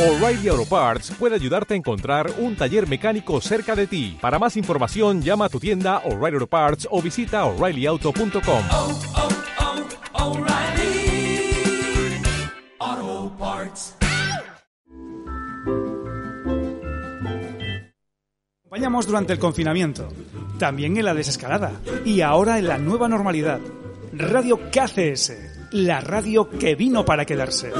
O'Reilly Auto Parts puede ayudarte a encontrar un taller mecánico cerca de ti. Para más información, llama a tu tienda O'Reilly Auto Parts o visita oreillyauto.com. oh, oh, Parts. Acompañamos durante el confinamiento, también en la desescalada y ahora en la nueva normalidad. Radio KCS, la radio que vino para quedarse.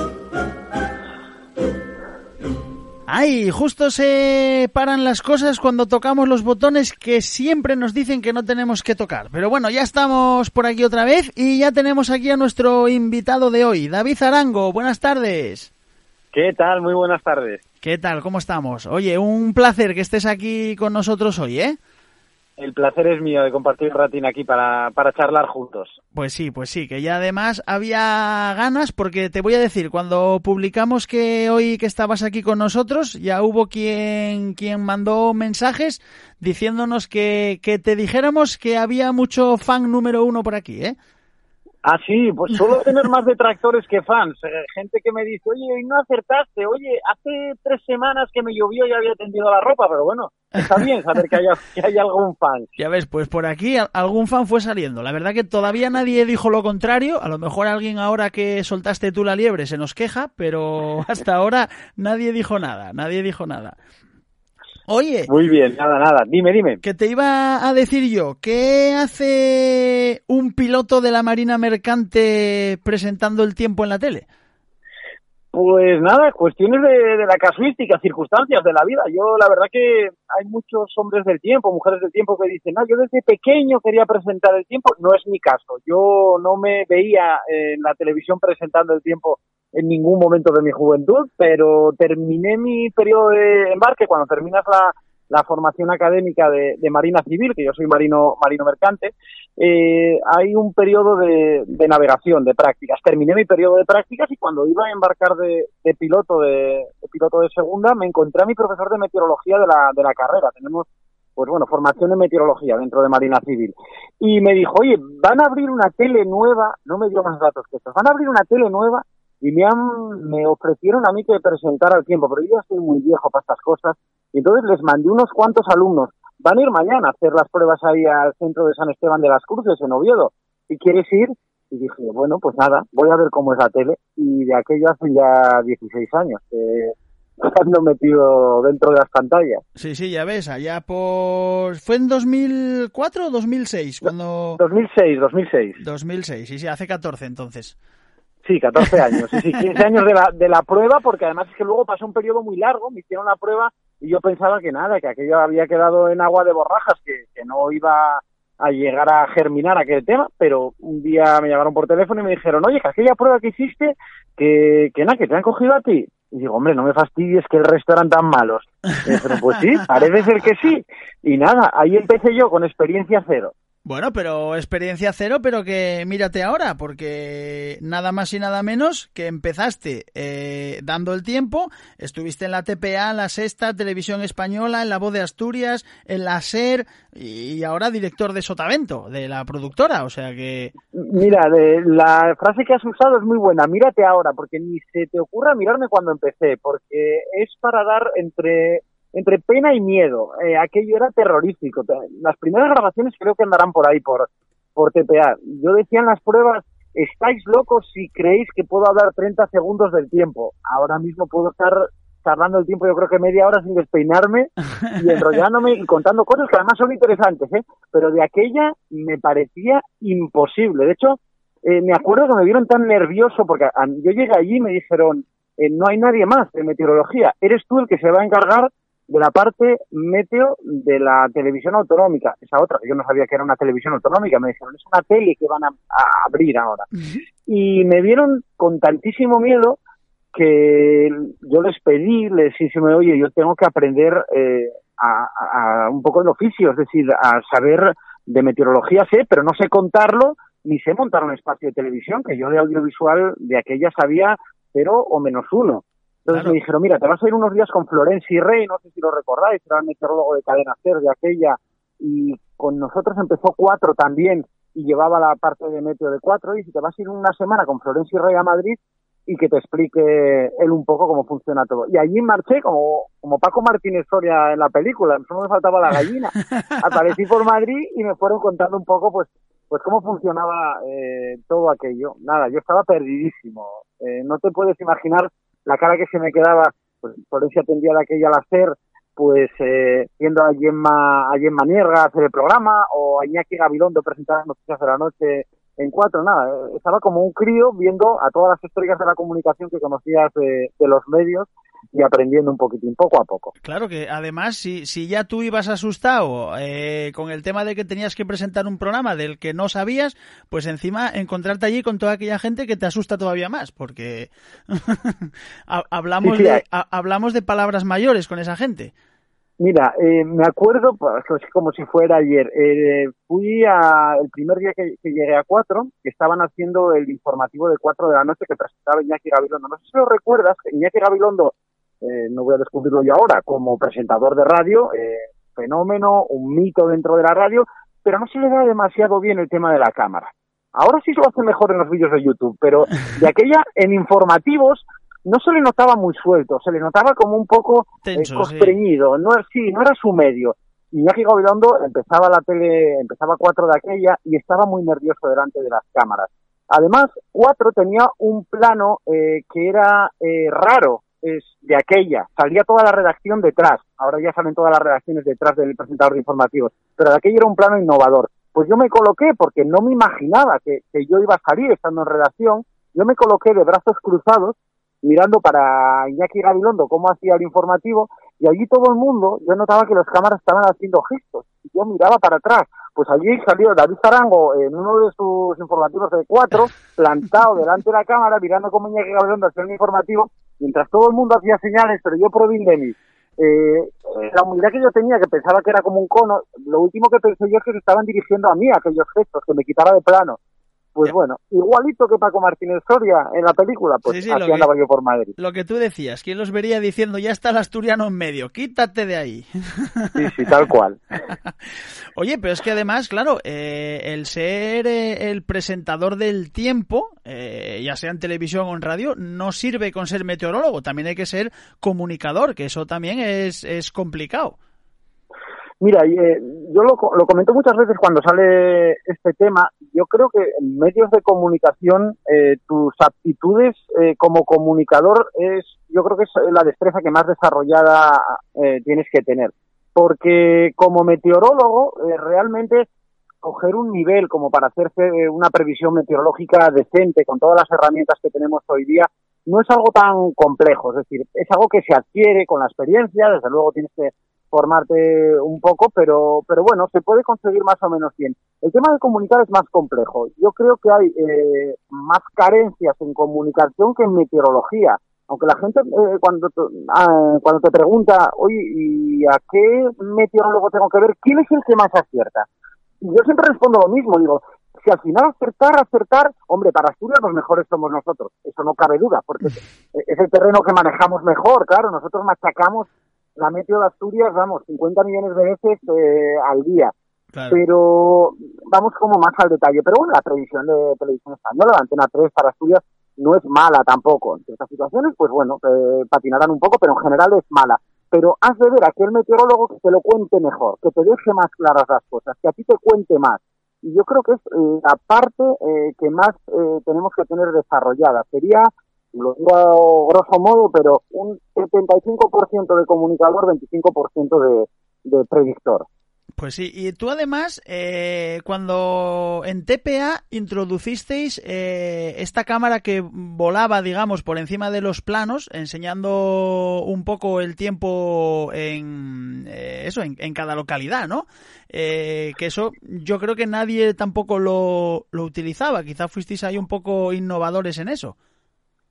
Ay, justo se paran las cosas cuando tocamos los botones que siempre nos dicen que no tenemos que tocar. Pero bueno, ya estamos por aquí otra vez y ya tenemos aquí a nuestro invitado de hoy, David Arango. Buenas tardes. ¿Qué tal? Muy buenas tardes. ¿Qué tal? ¿Cómo estamos? Oye, un placer que estés aquí con nosotros hoy, ¿eh? El placer es mío de compartir un ratín aquí para, para charlar juntos. Pues sí, pues sí, que ya además había ganas porque te voy a decir, cuando publicamos que hoy que estabas aquí con nosotros, ya hubo quien, quien mandó mensajes diciéndonos que, que te dijéramos que había mucho fan número uno por aquí, ¿eh? Ah, sí, pues suelo tener más detractores que fans. Eh, gente que me dice, oye, hoy no acertaste, oye, hace tres semanas que me llovió y había tendido la ropa, pero bueno, está bien saber que haya, que algún fan. Ya ves, pues por aquí algún fan fue saliendo. La verdad que todavía nadie dijo lo contrario. A lo mejor alguien ahora que soltaste tú la liebre se nos queja, pero hasta ahora nadie dijo nada, nadie dijo nada. Oye, Muy bien, nada, nada. Dime, dime. que te iba a decir yo, ¿qué hace un piloto de la Marina Mercante presentando el tiempo en la tele? Pues nada, cuestiones de, de la casuística, circunstancias de la vida. Yo, la verdad que hay muchos hombres del tiempo, mujeres del tiempo que dicen, no, yo desde pequeño quería presentar el tiempo. No es mi caso. Yo no me veía en la televisión presentando el tiempo en ningún momento de mi juventud, pero terminé mi periodo de embarque cuando terminas la, la formación académica de, de Marina Civil, que yo soy marino, marino mercante, eh, hay un periodo de, de navegación, de prácticas. Terminé mi periodo de prácticas y cuando iba a embarcar de, de piloto de, piloto de segunda, me encontré a mi profesor de meteorología de la, de la carrera. Tenemos, pues bueno, formación en meteorología dentro de Marina Civil. Y me dijo, oye, van a abrir una tele nueva, no me dio más datos que estos, van a abrir una tele nueva y me han, me ofrecieron a mí que presentara el tiempo, pero yo ya estoy muy viejo para estas cosas, y entonces les mandé unos cuantos alumnos, van a ir mañana a hacer las pruebas ahí al centro de San Esteban de las Cruces, en Oviedo, ¿y quieres ir? Y dije, bueno, pues nada, voy a ver cómo es la tele, y de aquello hace ya 16 años, que ando metido dentro de las pantallas. Sí, sí, ya ves, allá por... ¿Fue en 2004 o 2006? Cuando... 2006, 2006. 2006, sí, sí, hace 14 entonces. Sí, 14 años, sí, sí, 15 años de la, de la prueba, porque además es que luego pasó un periodo muy largo, me hicieron la prueba y yo pensaba que nada, que aquello había quedado en agua de borrajas, que, que no iba a llegar a germinar aquel tema, pero un día me llamaron por teléfono y me dijeron, oye, que aquella prueba que hiciste, que, que nada, que te han cogido a ti. Y digo, hombre, no me fastidies que el resto eran tan malos. Y me dijeron, pues sí, parece ser que sí. Y nada, ahí empecé yo con experiencia cero. Bueno, pero experiencia cero, pero que mírate ahora, porque nada más y nada menos que empezaste eh, dando el tiempo, estuviste en la TPA, la Sexta, Televisión Española, en la Voz de Asturias, en la SER y ahora director de Sotavento, de la productora, o sea que... Mira, de, la frase que has usado es muy buena. Mírate ahora, porque ni se te ocurra mirarme cuando empecé, porque es para dar entre entre pena y miedo. Eh, aquello era terrorífico. Las primeras grabaciones creo que andarán por ahí, por, por TPA. Yo decía en las pruebas, estáis locos si creéis que puedo hablar 30 segundos del tiempo. Ahora mismo puedo estar tardando el tiempo, yo creo que media hora sin despeinarme y enrollándome y contando cosas que además son interesantes, ¿eh? Pero de aquella me parecía imposible. De hecho, eh, me acuerdo que me vieron tan nervioso porque a, yo llegué allí y me dijeron, eh, no hay nadie más de meteorología, eres tú el que se va a encargar de la parte meteo de la televisión autonómica, esa otra, yo no sabía que era una televisión autonómica, me dijeron, es una tele que van a, a abrir ahora. Y me vieron con tantísimo miedo que yo les pedí, les dije, oye, yo tengo que aprender eh, a, a, un poco el oficio, es decir, a saber de meteorología sé, pero no sé contarlo, ni sé montar un espacio de televisión, que yo de audiovisual de aquella sabía cero o menos uno. Entonces Claro. me dijeron, mira, te vas a ir unos días con Florenci Rey, no sé si lo recordáis, era el meteorólogo de Cadena Ser de aquella, y con nosotros empezó cuatro también, y llevaba la parte de meteo de cuatro, y si te vas a ir una semana con Florenci Rey a Madrid, y que te explique él un poco cómo funciona todo. Y allí marché como, como Paco Martínez Soria en la película, solo me faltaba la gallina. Aparecí por Madrid y me fueron contando un poco pues pues cómo funcionaba eh, todo aquello. Nada, yo estaba perdidísimo. Eh, no te puedes imaginar la cara que se me quedaba, pues por eso atendía de aquella al hacer, pues eh, viendo a Gemma, a Gemma Nierga hacer el programa o a Iñaki Gabilondo presentar las noticias de la noche en cuatro, nada, eh, estaba como un crío viendo a todas las historias de la comunicación que conocías de, de los medios y aprendiendo un poquitín poco a poco. Claro que además, si, si ya tú ibas asustado eh, con el tema de que tenías que presentar un programa del que no sabías, pues encima encontrarte allí con toda aquella gente que te asusta todavía más, porque hablamos, Sí, sí, de, hablamos de palabras mayores con esa gente. Mira, eh, me acuerdo, pues, como si fuera ayer, eh, fui a, el primer día que, que llegué a cuatro, que estaban haciendo el informativo de cuatro de la noche que presentaba Iñaki Gabilondo. No sé si lo recuerdas, Iñaki Gabilondo, eh, no voy a descubrirlo yo ahora, como presentador de radio, eh, fenómeno, un mito dentro de la radio, pero no se le da demasiado bien el tema de la cámara. Ahora sí lo hace mejor en los vídeos de YouTube, pero de aquella, en informativos, no se le notaba muy suelto, se le notaba como un poco eh, Tenso, sí. no, era- sí, no era su medio. Iñaki Gabilondo empezaba la tele, empezaba cuatro de aquella y estaba muy nervioso delante de las cámaras. Además, cuatro tenía un plano eh, que era eh, raro, es de aquella. Salía toda la redacción detrás. Ahora ya salen todas las redacciones detrás del presentador de informativos. Pero de aquella era un plano innovador. Pues yo me coloqué, porque no me imaginaba que, que yo iba a salir estando en redacción, yo me coloqué de brazos cruzados mirando para Iñaki Gabilondo cómo hacía el informativo y allí todo el mundo, yo notaba que las cámaras estaban haciendo gestos y yo miraba para atrás. Pues allí salió David Zarango en uno de sus informativos de cuatro, plantado delante de la cámara, mirando cómo Iñaki Gabilondo hacía el informativo, mientras todo el mundo hacía señales, pero yo provín de mí. Eh, la humildad que yo tenía, que pensaba que era como un cono, lo último que pensé yo es que se estaban dirigiendo a mí aquellos gestos, que me quitara de plano. Pues bueno, igualito que Paco Martínez Soria en la película, pues Sí, sí, así que- andaba yo por Madrid. Lo que tú decías, ¿quién los vería diciendo ya está el asturiano en medio? Quítate de ahí. Sí, sí, tal cual. Oye, pero es que además, claro, eh, el ser eh, el presentador del tiempo, eh, ya sea en televisión o en radio, no sirve con ser meteorólogo, también hay que ser comunicador, que eso también es, es complicado. Mira, eh, yo lo, lo comento muchas veces cuando sale este tema. Yo creo que en medios de comunicación eh, tus aptitudes eh, como comunicador es, yo creo que es la destreza que más desarrollada eh, tienes que tener. Porque como meteorólogo, eh, realmente coger un nivel como para hacerse eh, una previsión meteorológica decente con todas las herramientas que tenemos hoy día no es algo tan complejo. Es decir, es algo que se adquiere con la experiencia. Desde luego tienes que formarte un poco, pero, pero bueno, se puede conseguir más o menos bien. El tema de comunicar es más complejo. Yo creo que hay eh, más carencias en comunicación que en meteorología. Aunque la gente eh, cuando, te, ah, cuando te pregunta, oye, ¿y a qué meteorólogo tengo que ver? ¿Quién es el que más acierta? Y yo siempre respondo lo mismo, digo, si al final acertar, acertar, hombre, para Asturias los mejores somos nosotros, eso no cabe duda, porque es el terreno que manejamos mejor, claro, nosotros machacamos la meteo de Asturias, vamos, 50 millones de veces eh, al día. Claro. Pero vamos como más al detalle. Pero bueno, la previsión de televisión española, la antena 3 para Asturias, no es mala tampoco. En ciertas situaciones, pues bueno, eh, patinarán un poco, pero en general es mala. Pero has de ver a aquel meteorólogo que te lo cuente mejor, que te deje más claras las cosas, que a ti te cuente más. Y yo creo que es eh, la parte eh, que más eh, tenemos que tener desarrollada. Sería lo digo grosso modo, pero un 75% de comunicador, 25% de, de predictor. Pues sí, y tú además, eh, cuando en TPA introducisteis eh, esta cámara que volaba, digamos, por encima de los planos, enseñando un poco el tiempo en eh, eso, en, en, cada localidad, ¿no? Eh, que eso yo creo que nadie tampoco lo, lo utilizaba, quizá fuisteis ahí un poco innovadores en eso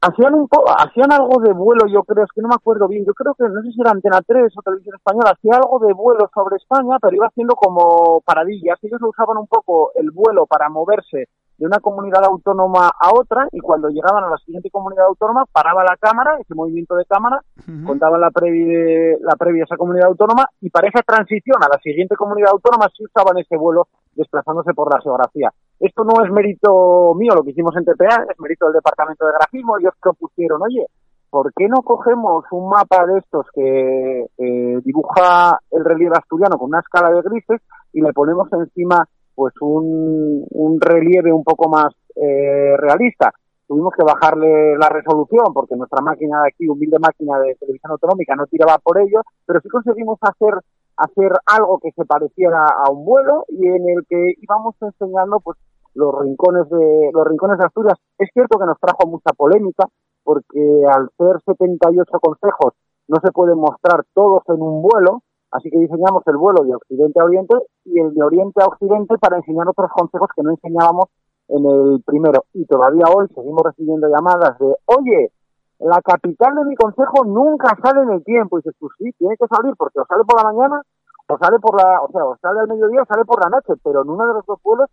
hacían un po hacían algo de vuelo, yo creo, es que no me acuerdo bien, yo creo que no sé si era Antena 3 o Televisión Española, hacía algo de vuelo sobre España, pero iba haciendo como paradillas, ellos lo usaban un poco el vuelo para moverse de una comunidad autónoma a otra y cuando llegaban a la siguiente comunidad autónoma paraba la cámara, ese movimiento de cámara, uh -huh. contaban la previa, la previa a esa comunidad autónoma y para esa transición a la siguiente comunidad autónoma sí usaban ese vuelo desplazándose por la geografía. Esto no es mérito mío lo que hicimos en TPA, es mérito del departamento de grafismo, ellos propusieron, oye, ¿por qué no cogemos un mapa de estos que eh, dibuja el relieve asturiano con una escala de grises y le ponemos encima pues un, relieve un poco más eh, realista? Tuvimos que bajarle la resolución porque nuestra máquina de aquí, humilde máquina de televisión autonómica, no tiraba por ello, pero sí conseguimos hacer hacer algo que se pareciera a un vuelo y en el que íbamos enseñando pues los rincones de los rincones de Asturias. Es cierto que nos trajo mucha polémica porque al ser 78 consejos no se pueden mostrar todos en un vuelo, así que diseñamos el vuelo de Occidente a Oriente y el de Oriente a Occidente para enseñar otros consejos que no enseñábamos en el primero. Y todavía hoy seguimos recibiendo llamadas de, oye, la capital de mi consejo nunca sale en el tiempo. Y dices, pues sí, tiene que salir porque o sale por la mañana o sale por la, o sea, o sale al mediodía o sale por la noche, pero en uno de los dos vuelos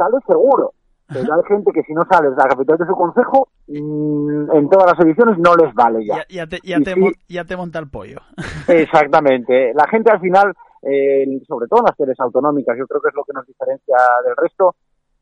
sale seguro. Pero hay gente que si no sales de la capital de su consejo, mm, en todas las ediciones no les vale ya. Ya, ya te, ya, te, sí. mon- ya te monta el pollo. Exactamente. La gente al final, eh, sobre todo en las teles autonómicas, yo creo que es lo que nos diferencia del resto,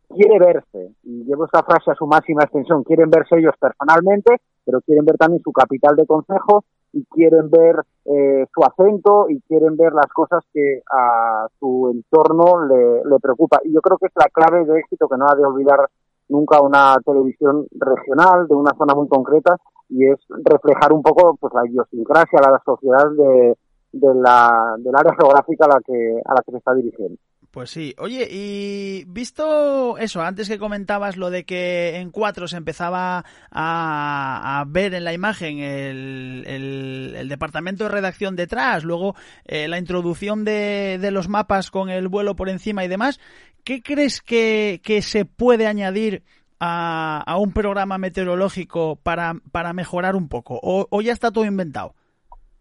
quiere verse. Y llevo esta frase a su máxima extensión. Quieren verse ellos personalmente, pero quieren ver también su capital de consejo y quieren ver eh, su acento y quieren ver las cosas que a su entorno le, le preocupa. Y yo creo que es la clave de éxito que no ha de olvidar nunca una televisión regional de una zona muy concreta y es reflejar un poco pues la idiosincrasia, la sociedad de, de la, del área geográfica a la que a la que se está dirigiendo. Pues sí. Oye, y visto eso, antes que comentabas lo de que en cuatro se empezaba a, ver en la imagen el, departamento de redacción detrás, luego eh, la introducción de, los mapas con el vuelo por encima y demás, ¿qué crees que, se puede añadir a, a un programa meteorológico para, para mejorar un poco? ¿O, o ya está todo inventado?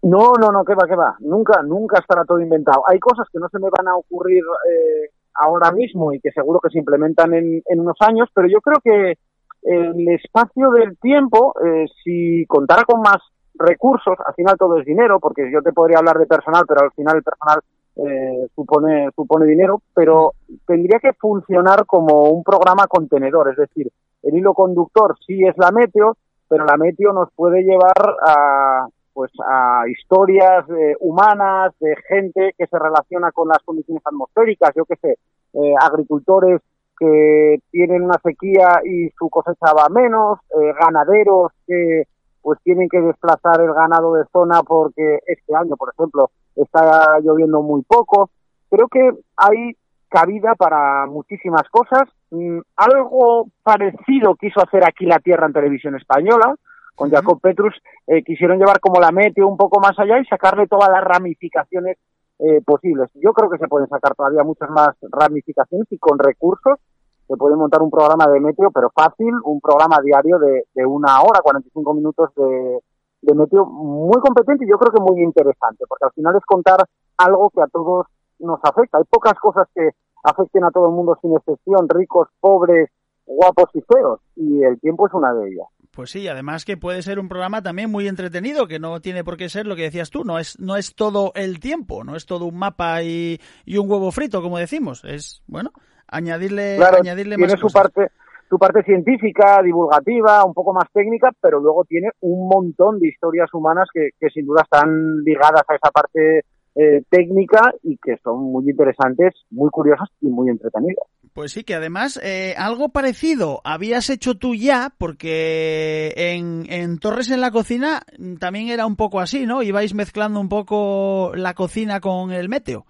No, no, no, que va, que va. Nunca, nunca estará todo inventado. Hay cosas que no se me van a ocurrir eh, ahora mismo y que seguro que se implementan en, en unos años, pero yo creo que el espacio del tiempo, eh, si contara con más recursos, al final todo es dinero, porque yo te podría hablar de personal, pero al final el personal eh, supone, supone dinero, pero tendría que funcionar como un programa contenedor, es decir, el hilo conductor sí es la meteo, pero la meteo nos puede llevar a pues a historias eh, humanas de gente que se relaciona con las condiciones atmosféricas, yo qué sé, eh, agricultores que tienen una sequía y su cosecha va menos, eh, ganaderos que pues tienen que desplazar el ganado de zona porque este año, por ejemplo, está lloviendo muy poco. Creo que hay cabida para muchísimas cosas. Mm, algo parecido quiso hacer aquí la Tierra en televisión española, con Jacob Petrus, eh, quisieron llevar como la meteo un poco más allá y sacarle todas las ramificaciones eh, posibles. Yo creo que se pueden sacar todavía muchas más ramificaciones y con recursos se puede montar un programa de meteo, pero fácil, un programa diario de, de una hora, 45 minutos de, de meteo muy competente y yo creo que muy interesante, porque al final es contar algo que a todos nos afecta. Hay pocas cosas que afecten a todo el mundo sin excepción, ricos, pobres, guapos y feos, y el tiempo es una de ellas. Pues sí, además que puede ser un programa también muy entretenido, que no tiene por qué ser lo que decías tú, no es, no es todo el tiempo, no es todo un mapa y, y un huevo frito, como decimos, es, bueno, añadirle, Claro, añadirle tiene más su cosas. parte su parte científica, divulgativa, un poco más técnica, pero luego tiene un montón de historias humanas que, que sin duda están ligadas a esa parte eh, técnica y que son muy interesantes, muy curiosas y muy entretenidas. Pues sí, que además eh, algo parecido habías hecho tú ya, porque en, en Torres en la cocina mm, también era un poco así, ¿no? Ibais mezclando un poco la cocina con el meteo.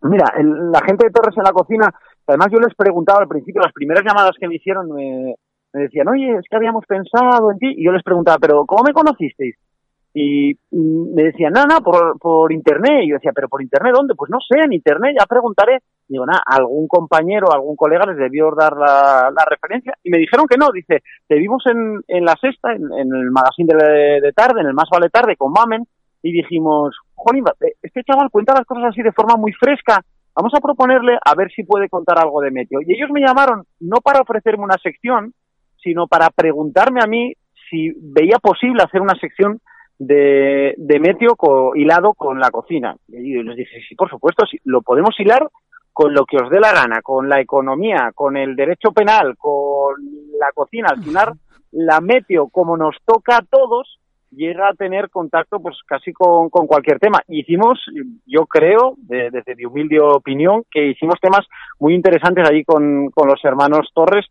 Mira, el- la gente de Torres en la cocina, además yo les preguntaba al principio, las primeras llamadas que me hicieron me, me decían, oye, es que habíamos pensado en ti, y yo les preguntaba, pero ¿cómo me conocisteis? Y me decían, nada, nada, por, por internet. Y yo decía, ¿pero por internet dónde? Pues no sé, en internet, ya preguntaré. Y digo, nada, algún compañero, algún colega les debió dar la, la referencia. Y me dijeron que no, dice, te vimos en, en la sexta, en, el magazine de, de tarde, en el Más Vale Tarde, con Mamen, y dijimos, jolín, eh, este chaval cuenta las cosas así de forma muy fresca, vamos a proponerle a ver si puede contar algo de meteo. Y ellos me llamaron no para ofrecerme una sección, sino para preguntarme a mí si veía posible hacer una sección de, de meteo co- hilado con la cocina. Y les dije, sí, por supuesto, sí, lo podemos hilar con lo que os dé la gana, con la economía, con el derecho penal, con la cocina, al final la meteo, como nos toca a todos, llega a tener contacto pues casi con, con cualquier tema. Hicimos, yo creo, de- desde mi humilde opinión, que hicimos temas muy interesantes allí con, con los hermanos Torres,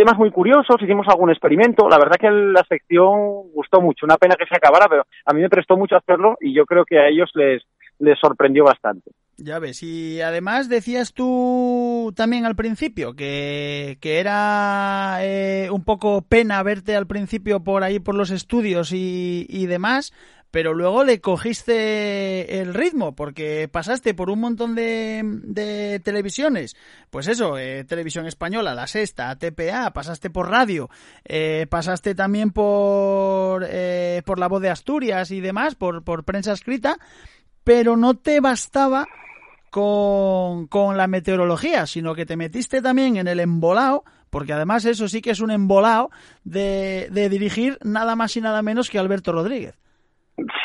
temas muy curiosos, hicimos algún experimento, la verdad que la sección gustó mucho, una pena que se acabara, pero a mí me prestó mucho hacerlo y yo creo que a ellos les, les sorprendió bastante. Ya ves, y además decías tú también al principio que, que era eh, un poco pena verte al principio por ahí por los estudios y, y demás, pero luego le cogiste el ritmo porque pasaste por un montón de, de televisiones, pues eso, eh, televisión española, la sexta, TPA, pasaste por radio, eh, pasaste también por, eh, por la voz de Asturias y demás, por, por prensa escrita, pero no te bastaba con, con la meteorología, sino que te metiste también en el embolado, porque además eso sí que es un embolado de, de dirigir nada más y nada menos que Alberto Rodríguez.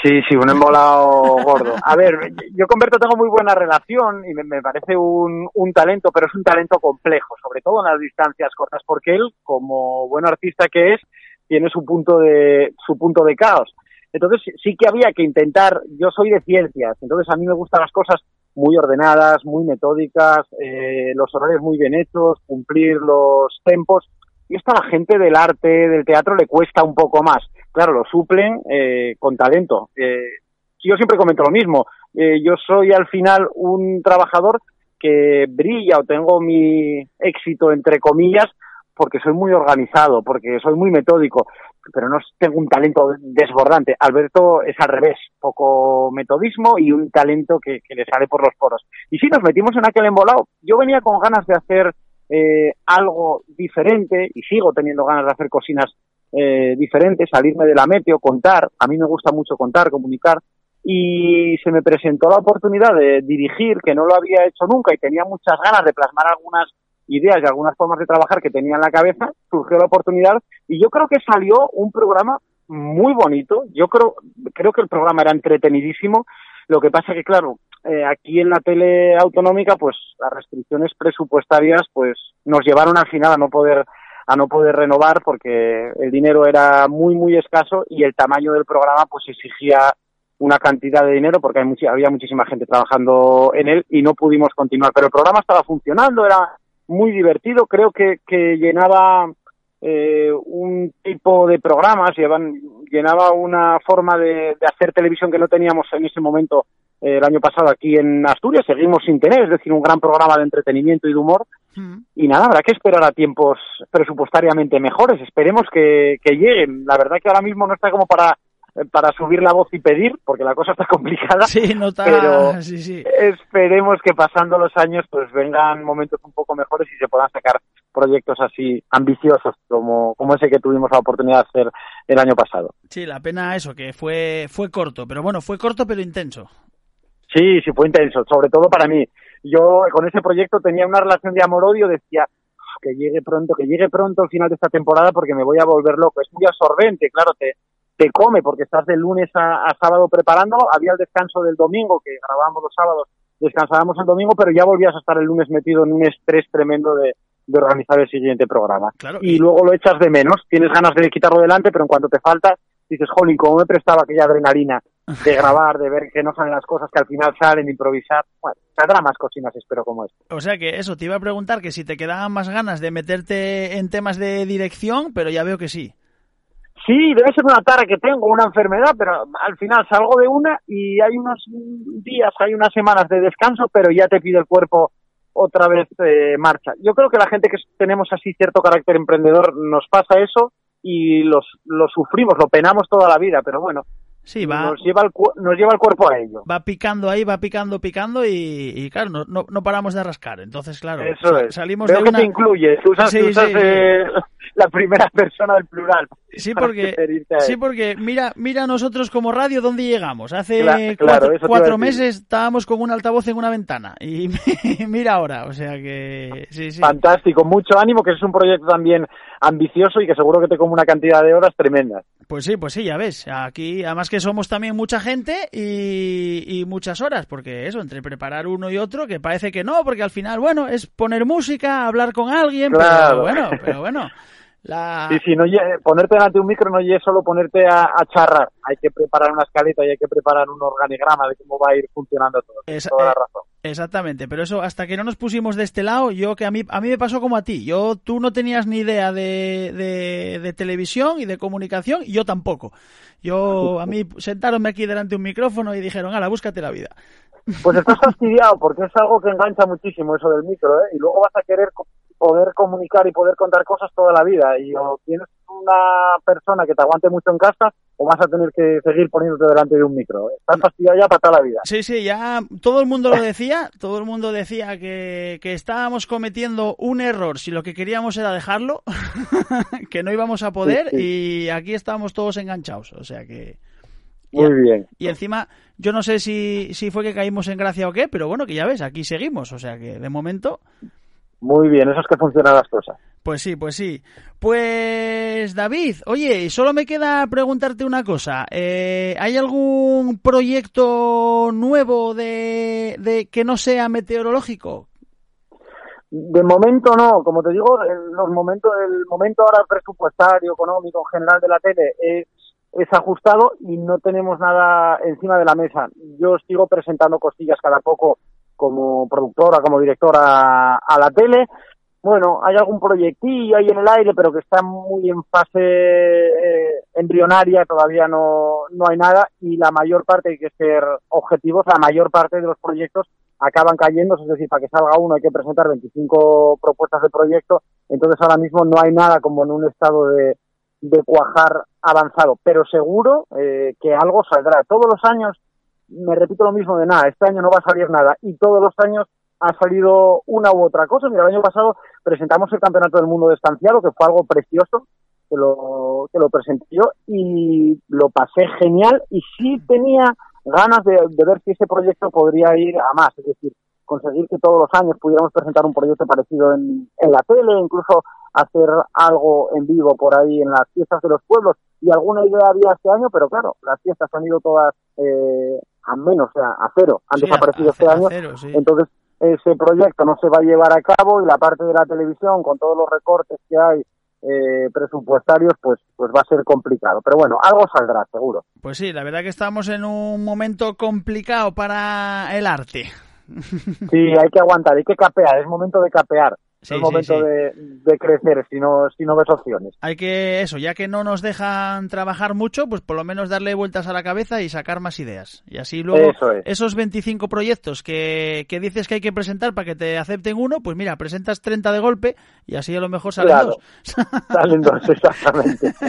Sí, sí, un embolado gordo. A ver, yo con Berto tengo muy buena relación y me, me parece un, un talento, pero es un talento complejo, sobre todo en las distancias cortas, porque él, como buen artista que es, tiene su punto de, su punto de caos. Entonces sí- que había que intentar, yo soy de ciencias, entonces a mí me gustan las cosas muy ordenadas, muy metódicas, eh, los horarios muy bien hechos, cumplir los tempos. Y esto a la gente del arte, del teatro, le cuesta un poco más. Claro, lo suplen eh, con talento. Eh, yo siempre comento lo mismo. Eh, yo soy al final un trabajador que brilla o tengo mi éxito, entre comillas, porque soy muy organizado, porque soy muy metódico, pero no tengo un talento desbordante. Alberto es al revés, poco metodismo y un talento que, que le sale por los poros. Y sí, nos metimos en aquel embolado. Yo venía con ganas de hacer eh, algo diferente y sigo teniendo ganas de hacer cocinas eh, diferentes, salirme de la meteo, contar. A mí me gusta mucho contar, comunicar. Y se me presentó la oportunidad de dirigir, que no lo había hecho nunca y tenía muchas ganas de plasmar algunas ideas y algunas formas de trabajar que tenía en la cabeza, surgió la oportunidad y yo creo que salió un programa muy bonito. Yo creo, creo que el programa era entretenidísimo. Lo que pasa que, claro, eh, aquí en la tele autonómica, pues las restricciones presupuestarias, pues nos llevaron al final a no poder a no poder renovar porque el dinero era muy muy escaso y el tamaño del programa pues exigía una cantidad de dinero porque hay había muchísima gente trabajando en él y no pudimos continuar. Pero el programa estaba funcionando, era muy divertido, creo que, que llenaba eh, un tipo de programas, llenaba una forma de, hacer televisión que no teníamos en ese momento el año pasado aquí en Asturias, seguimos sin tener, es decir, un gran programa de entretenimiento y de humor. Y nada, habrá que esperar a tiempos presupuestariamente mejores. Esperemos que, que lleguen. La verdad que ahora mismo no está como para para subir la voz y pedir, porque la cosa está complicada. Sí, no está... Pero sí, sí. esperemos que pasando los años pues vengan momentos un poco mejores y se puedan sacar proyectos así ambiciosos como, como ese que tuvimos la oportunidad de hacer el año pasado. Sí, la pena eso, que fue, fue corto, pero bueno, fue corto pero intenso. Sí, sí, fue intenso, sobre todo para mí. Yo con ese proyecto tenía una relación de amor-odio, decía que llegue pronto, que llegue pronto el final de esta temporada porque me voy a volver loco. Es muy absorbente, claro, te, te come porque estás de lunes a, a sábado preparándolo. Había el descanso del domingo, que grabábamos los sábados, descansábamos el domingo, pero ya volvías a estar el lunes metido en un estrés tremendo de, de organizar el siguiente programa. Claro, y- luego lo echas de menos, tienes ganas de quitarlo delante, pero en cuanto te falta, dices, jolín, cómo me prestaba aquella adrenalina de grabar, de ver que no salen las cosas, que al final salen, improvisar. Bueno, saldrán más cocinas, espero, como esto. O sea que eso, te iba a preguntar que si te quedaban más ganas de meterte en temas de dirección, pero ya veo que sí. Sí, debe ser una tara que tengo, una enfermedad, pero al final salgo de una y hay unos días, hay unas semanas de descanso, pero ya te pide el cuerpo otra vez eh, marcha. Yo creo que la gente que tenemos así cierto carácter emprendedor nos pasa eso y los, lo sufrimos, lo penamos toda la vida, pero bueno, Sí, va, nos, lleva el, nos lleva el cuerpo a ello. va picando ahí, va picando, picando y, y claro, no, no, no paramos de rascar. Entonces, claro, Eso es. salimos Veo de que una... te incluyes, tú usas, Sí, tú usas, sí. eh, la primera persona del plural. Sí, porque, sí, porque mira, mira nosotros como radio dónde llegamos. Hace claro, cuatro, meses estábamos con un altavoz en una ventana y mira ahora, o sea que sí, sí. Fantástico, mucho ánimo, que es un proyecto también ambicioso y que seguro que te come una cantidad de horas tremendas. Pues sí, pues sí, ya ves. Aquí, además que somos también mucha gente y, y muchas horas, porque eso, entre preparar uno y otro, que parece que no, porque al final, bueno, es poner música, hablar con alguien, Claro. pero bueno, pero bueno. La... Sí, sí, no ponerte delante de un micro no es solo ponerte a, a charrar, hay que preparar una escaleta y hay que preparar un organigrama de cómo va a ir funcionando todo. Toda la eh, razón. Exactamente, pero eso hasta que no nos pusimos de este lado, yo que a mí a mí me pasó como a ti. Yo tú no tenías ni idea de, de, de televisión y de comunicación y yo tampoco. Yo a mí sentaronme aquí delante de un micrófono y dijeron, "Hala, búscate la vida." Pues estás fastidiado porque es algo que engancha muchísimo eso del micro, ¿eh? Y luego vas a querer poder comunicar y poder contar cosas toda la vida. Y o tienes una persona que te aguante mucho en casa o vas a tener que seguir poniéndote delante de un micro. Estás fastidiado ya para toda la vida. Sí, sí, ya todo el mundo lo decía, todo el mundo decía que, que estábamos cometiendo un error si lo que queríamos era dejarlo, que no íbamos a poder Sí, y aquí estábamos todos enganchados, o sea que... Muy bien. Y encima, yo no sé si, si fue que caímos en gracia o qué, pero bueno, que ya ves, aquí seguimos, o sea que de momento... Muy bien, eso es que funcionan las cosas. Pues sí, pues sí. Pues David, oye, solo me queda preguntarte una cosa. Eh, ¿Hay algún proyecto nuevo de, de que no sea meteorológico? De momento no, como te digo, el, los momentos, el momento ahora presupuestario, económico, en general de la tele es, es ajustado y no tenemos nada encima de la mesa. Yo sigo presentando cosillas cada poco como productora, como directora a la tele. Bueno, hay algún proyectillo ahí en el aire, pero que está muy en fase eh, embrionaria, todavía no, no hay nada y la mayor parte, hay que ser objetivos, la mayor parte de los proyectos acaban cayendo, es decir, para que salga uno hay que presentar 25 propuestas de proyecto, entonces ahora mismo no hay nada como en un estado de, de cuajar avanzado, pero seguro eh, que algo saldrá. Todos los años me repito lo mismo de nada, este año no va a salir nada y todos los años ha salido una u otra cosa. Mira, el año pasado presentamos el Campeonato del Mundo de Estanciado, que fue algo precioso, que lo, que lo presenté yo y lo pasé genial y sí tenía ganas de, ver si ese proyecto podría ir a más, es decir, conseguir que todos los años pudiéramos presentar un proyecto parecido en, en la tele, incluso hacer algo en vivo por ahí en las fiestas de los pueblos. Y alguna idea había este año, pero claro, las fiestas han ido todas eh, a menos, o sea, a cero, han Sí, a- desaparecido a- este a año, cero, sí. entonces ese proyecto no se va a llevar a cabo y la parte de la televisión con todos los recortes que hay eh, presupuestarios pues pues va a ser complicado. Pero bueno algo saldrá seguro. Pues sí, la verdad que estamos en un momento complicado para el arte. sí hay que aguantar hay que capear es momento de capear Sí, no es sí, momento sí. De, de crecer si no si no ves opciones Hay que, eso, ya que no nos dejan trabajar mucho, pues por lo menos darle vueltas a la cabeza y sacar más ideas. Y así luego Eso es. esos 25 proyectos que, que dices que hay que presentar para que te acepten uno, pues mira, presentas 30 de golpe y así a lo mejor salen Claro. dos. salen dos exactamente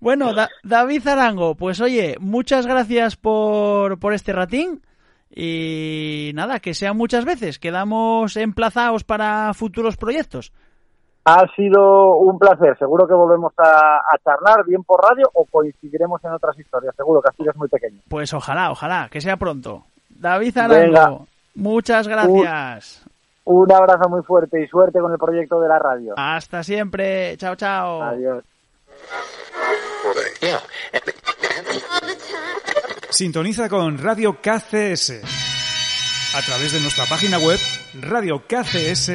Bueno, Da- David Arango, pues oye, muchas gracias por, por este ratín. Y nada, que sean muchas veces. Quedamos emplazados para futuros proyectos. ha sido un placer seguro que volvemos a, a charlar bien por radio o coincidiremos en otras historias seguro que así es muy pequeño Pues ojalá, ojalá, que sea pronto. David Arango, Venga. muchas gracias. un abrazo muy fuerte y suerte con el proyecto de la radio Hasta siempre. Chao, chao. adiós Sintoniza con Radio KCS a través de nuestra página web radiokcs.es.